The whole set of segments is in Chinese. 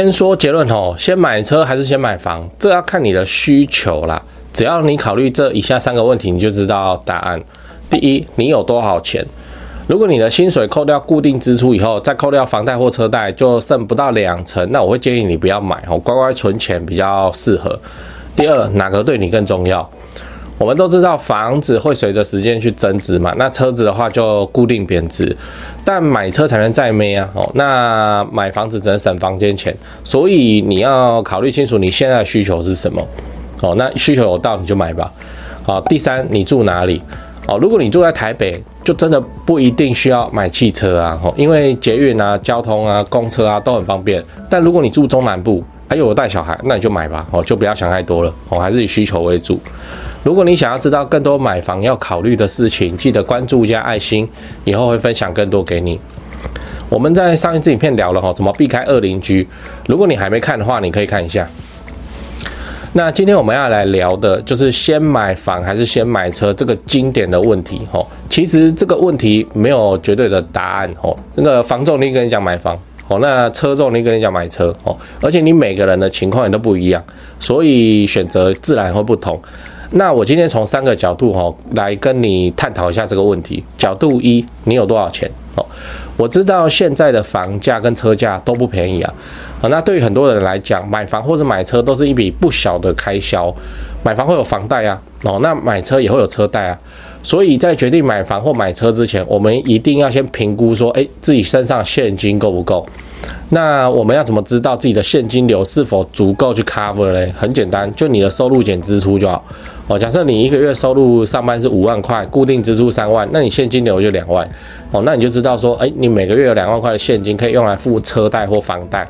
先说结论哦，先买车还是先买房，这要看你的需求啦。只要你考虑这以下三个问题，你就知道答案。第一，你有多少钱？如果你的薪水扣掉固定支出以后，再扣掉房贷或车贷，就剩不到两成，那我会建议你不要买哦，乖乖存钱比较适合。第二，哪个对你更重要？我们都知道房子会随着时间去增值嘛，那车子的话就固定贬值，但买车才能再美啊，哦，那买房子只能省房间钱，所以你要考虑清楚你现在的需求是什么，哦，那需求有到你就买吧，好，第三，你住哪里？哦，如果你住在台北，就真的不一定需要买汽车啊，哦，因为捷运啊、交通啊、公车啊都很方便，但如果你住中南部，还有我带小孩，那你就买吧，哦，就不要想太多了，哦，还是以需求为主。如果你想要知道更多买房要考虑的事情，记得关注加爱心，以后会分享更多给你。我们在上一次影片聊了哈，怎么避开二邻居。如果你还没看的话，你可以看一下。那今天我们要来聊的就是先买房还是先买车这个经典的问题哈。其实这个问题没有绝对的答案哦。那个房仲你跟你讲买房哦，那车仲你跟你讲买车哦，而且你每个人的情况也都不一样，所以选择自然会不同。那我今天从三个角度哈来跟你探讨一下这个问题。角度一，你有多少钱？哦，我知道现在的房价跟车价都不便宜啊。啊，那对于很多人来讲，买房或者买车都是一笔不小的开销。买房会有房贷啊，哦，那买车也会有车贷啊。所以在决定买房或买车之前，我们一定要先评估说，诶，自己身上现金够不够？那我们要怎么知道自己的现金流是否足够去 cover 嘞？很简单，就你的收入减支出就好。哦，假设你一个月收入上班是五万块，固定支出三万，那你现金流就两万。哦，那你就知道说，诶，你每个月有两万块的现金可以用来付车贷或房贷。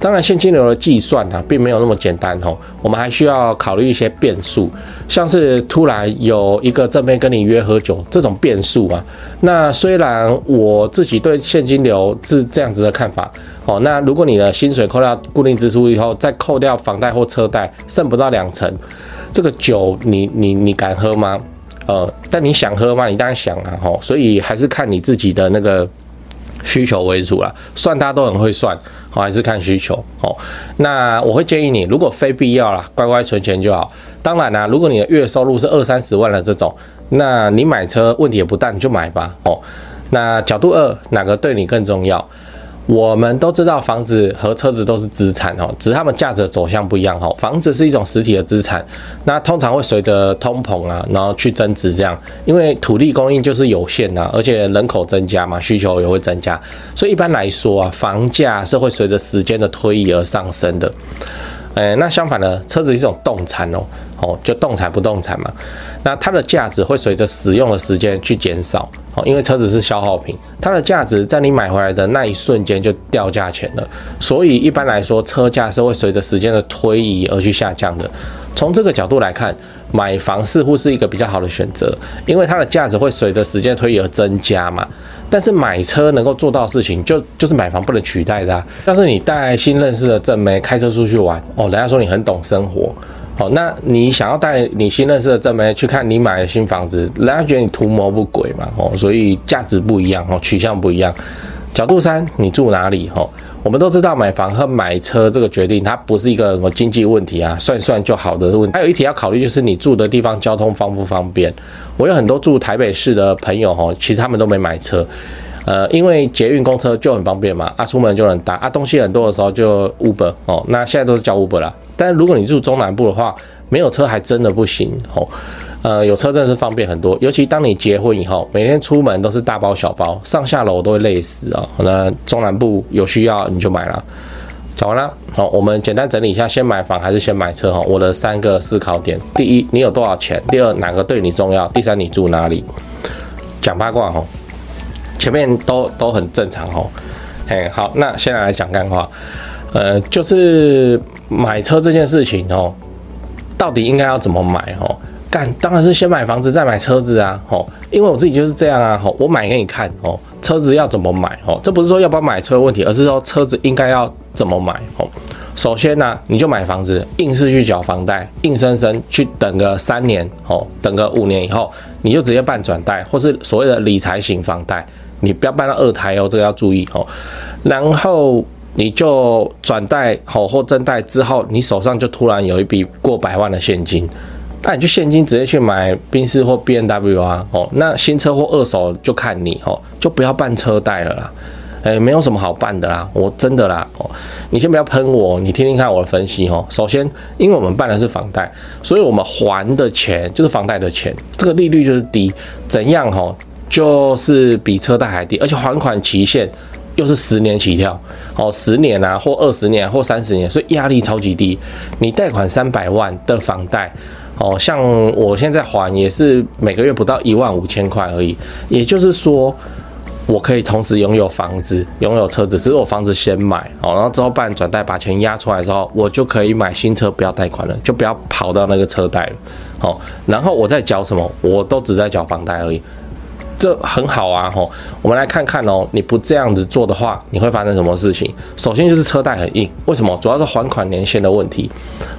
当然，现金流的计算啊，并没有那么简单哦。我们还需要考虑一些变数，像是突然有一个正妹跟你约喝酒这种变数啊。那虽然我自己对现金流是这样子的看法哦，那如果你的薪水扣掉固定支出以后，再扣掉房贷或车贷，剩不到两成。这个酒你你你敢喝吗？呃，但你想喝吗？你当然想啊，吼，所以还是看你自己的那个需求为主啦。算大家都很会算，好，还是看需求，哦。那我会建议你，如果非必要啦，乖乖存钱就好。当然啦，如果你的月收入是二三十万的这种，那你买车问题也不大，你就买吧，哦。那角度二，哪个对你更重要？我们都知道房子和车子都是资产哦，只是它们价值走向不一样哦。房子是一种实体的资产，那通常会随着通膨啊，然后去增值这样，因为土地供应就是有限的，而且人口增加嘛，需求也会增加，所以一般来说啊，房价是会随着时间的推移而上升的。诶，那相反的，车子是一种动产哦，哦，就动产不动产嘛，那它的价值会随着使用的时间去减少。哦，因为车子是消耗品，它的价值在你买回来的那一瞬间就掉价钱了，所以一般来说，车价是会随着时间的推移而去下降的。从这个角度来看，买房似乎是一个比较好的选择，因为它的价值会随着时间推移而增加嘛。但是买车能够做到事情，就就是买房不能取代的啊。要是你带新认识的正妹开车出去玩，哦，人家说你很懂生活。哦，那你想要带你新认识的正妹去看你买的新房子，人家觉得你图谋不轨嘛？哦，所以价值不一样哦，取向不一样。角度三，你住哪里？哦，我们都知道买房和买车这个决定，它不是一个什么经济问题啊，算算就好的问题。还有一题要考虑，就是你住的地方交通方不方便？我有很多住台北市的朋友，哦，其实他们都没买车。呃，因为捷运公车就很方便嘛，啊，出门就能搭，啊，东西很多的时候就 Uber 哦，那现在都是叫 Uber 啦。但如果你住中南部的话，没有车还真的不行哦。呃，有车真的是方便很多，尤其当你结婚以后，每天出门都是大包小包，上下楼都会累死啊。那中南部有需要你就买了。讲完了，好，我们简单整理一下，先买房还是先买车哈？我的三个思考点：第一，你有多少钱；第二，哪个对你重要；第三，你住哪里？讲八卦哈。前面都都很正常哦，嘿，好，那现在来讲干话，呃，就是买车这件事情哦，到底应该要怎么买哦？干，当然是先买房子再买车子啊，哦，因为我自己就是这样啊，哦，我买给你看哦，车子要怎么买哦？这不是说要不要买车的问题，而是说车子应该要怎么买哦。首先呢，你就买房子，硬是去缴房贷，硬生生去等个三年哦，等个五年以后，你就直接办转贷，或是所谓的理财型房贷。你不要办到二胎哦，这个要注意哦。然后你就转贷好或增贷之后，你手上就突然有一笔过百万的现金，那你就现金直接去买宾士或 B N W 啊，哦，那新车或二手就看你哦，就不要办车贷了啦。哎，没有什么好办的啦，我真的啦，哦，你先不要喷我，你听听看我的分析哦。首先，因为我们办的是房贷，所以我们还的钱就是房贷的钱，这个利率就是低，怎样哈，就是比车贷还低，而且还款期限又是十年起跳，哦，十年啊，或二十年或三十年，所以压力超级低。你贷款三百万的房贷，哦，像我现在还也是每个月不到一万五千块而已，也就是说。我可以同时拥有房子，拥有车子，只是我房子先买，哦，然后之后办转贷，把钱押出来之后，我就可以买新车，不要贷款了，就不要跑到那个车贷了，哦，然后我在缴什么，我都只在缴房贷而已，这很好啊，吼，我们来看看哦，你不这样子做的话，你会发生什么事情？首先就是车贷很硬，为什么？主要是还款年限的问题，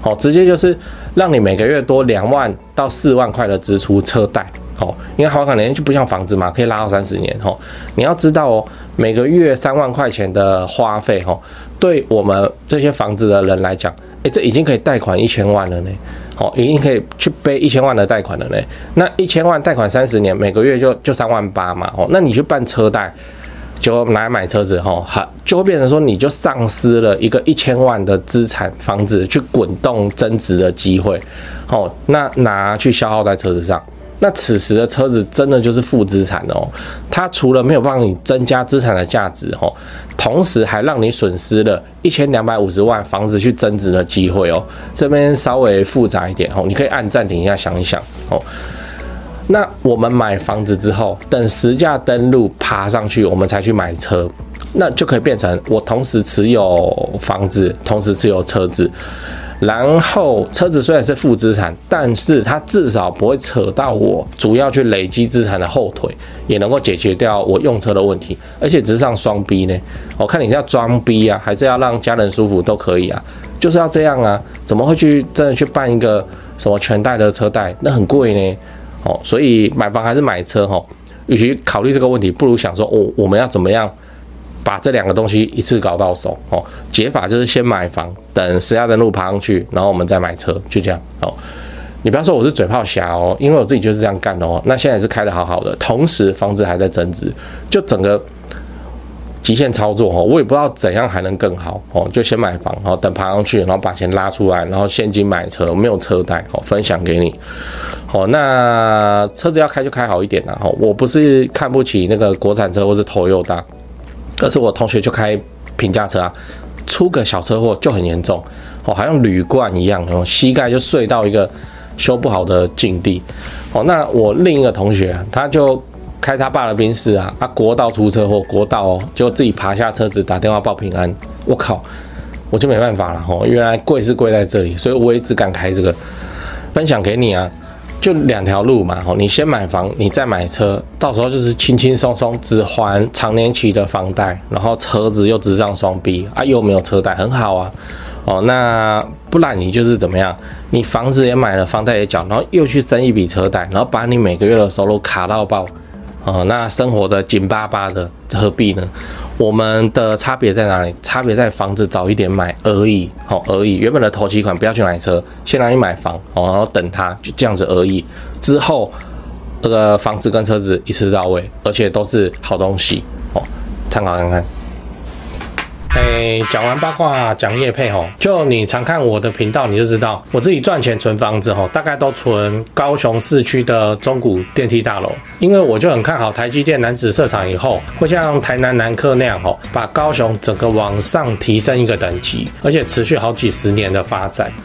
好，直接就是让你每个月多两万到四万块的支出车贷。哦，因为还款年限就不像房子嘛，可以拉到三十年。哦，你要知道哦，每个月三万块钱的花费，哦，对我们这些房子的人来讲，诶，这已经可以贷款一千万了呢。哦，已经可以去背一千万的贷款了呢。那一千万贷款三十年，每个月就就三万八嘛。哦，那你去办车贷，就拿来买车子，哈，好，就会变成说你就丧失了一个一千万的资产房子去滚动增值的机会。哦，那拿去消耗在车子上。那此时的车子真的就是负资产哦，它除了没有帮你增加资产的价值哦，同时还让你损失了一千两百五十万房子去增值的机会哦。这边稍微复杂一点哦，你可以按暂停一下想一想哦。那我们买房子之后，等实价登录爬上去，我们才去买车，那就可以变成我同时持有房子，同时持有车子。然后车子虽然是负资产，但是它至少不会扯到我主要去累积资产的后腿，也能够解决掉我用车的问题，而且直上双 B 呢？我看你是要装逼啊，还是要让家人舒服都可以啊，就是要这样啊，怎么会去真的去办一个什么全贷的车贷？那很贵呢，哦，所以买房还是买车哈？与其考虑这个问题，不如想说，我我们要怎么样？把这两个东西一次搞到手哦，解法就是先买房，等实价登录爬上去，然后我们再买车，就这样哦。你不要说我是嘴炮侠哦，因为我自己就是这样干的哦。那现在是开的好好的，同时房子还在增值，就整个极限操作哦。我也不知道怎样还能更好哦，就先买房哦，等爬上去，然后把钱拉出来，然后现金买车，没有车贷哦，分享给你。哦，那车子要开就开好一点啦。哦，我不是看不起那个国产车或是 Toyota。可是我同学就开平价车啊，出个小车祸就很严重哦，好像铝罐一样，哦膝盖就碎到一个修不好的境地哦。那我另一个同学，他就开他爸的宾士啊，啊国道出车祸，国道哦，就自己爬下车子打电话报平安。我靠，我就没办法了哦，原来贵是贵在这里，所以我也只敢开这个，分享给你啊。就两条路嘛，你先买房，你再买车，到时候就是轻轻松松只还长年期的房贷，然后车子又直上双 B 啊，又没有车贷，很好啊。哦，那不然你就是怎么样？你房子也买了，房贷也缴，然后又去生一笔车贷，然后把你每个月的收入卡到爆。哦，那生活的紧巴巴的，何必呢？我们的差别在哪里？差别在房子早一点买而已，好而已。原本的头期款不要去买车，先让你买房，哦，然后等它，就这样子而已。之后，这个房子跟车子一次到位，而且都是好东西，哦，参考看看。诶，讲完八卦，讲业配吼，就你常看我的频道，你就知道我自己赚钱存房子吼，大概都存高雄市区的中古电梯大楼，因为我就很看好台积电男子设厂以后，会像台南南科那样吼，把高雄整个往上提升一个等级，而且持续好几十年的发展。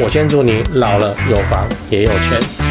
我先祝你老了有房也有钱。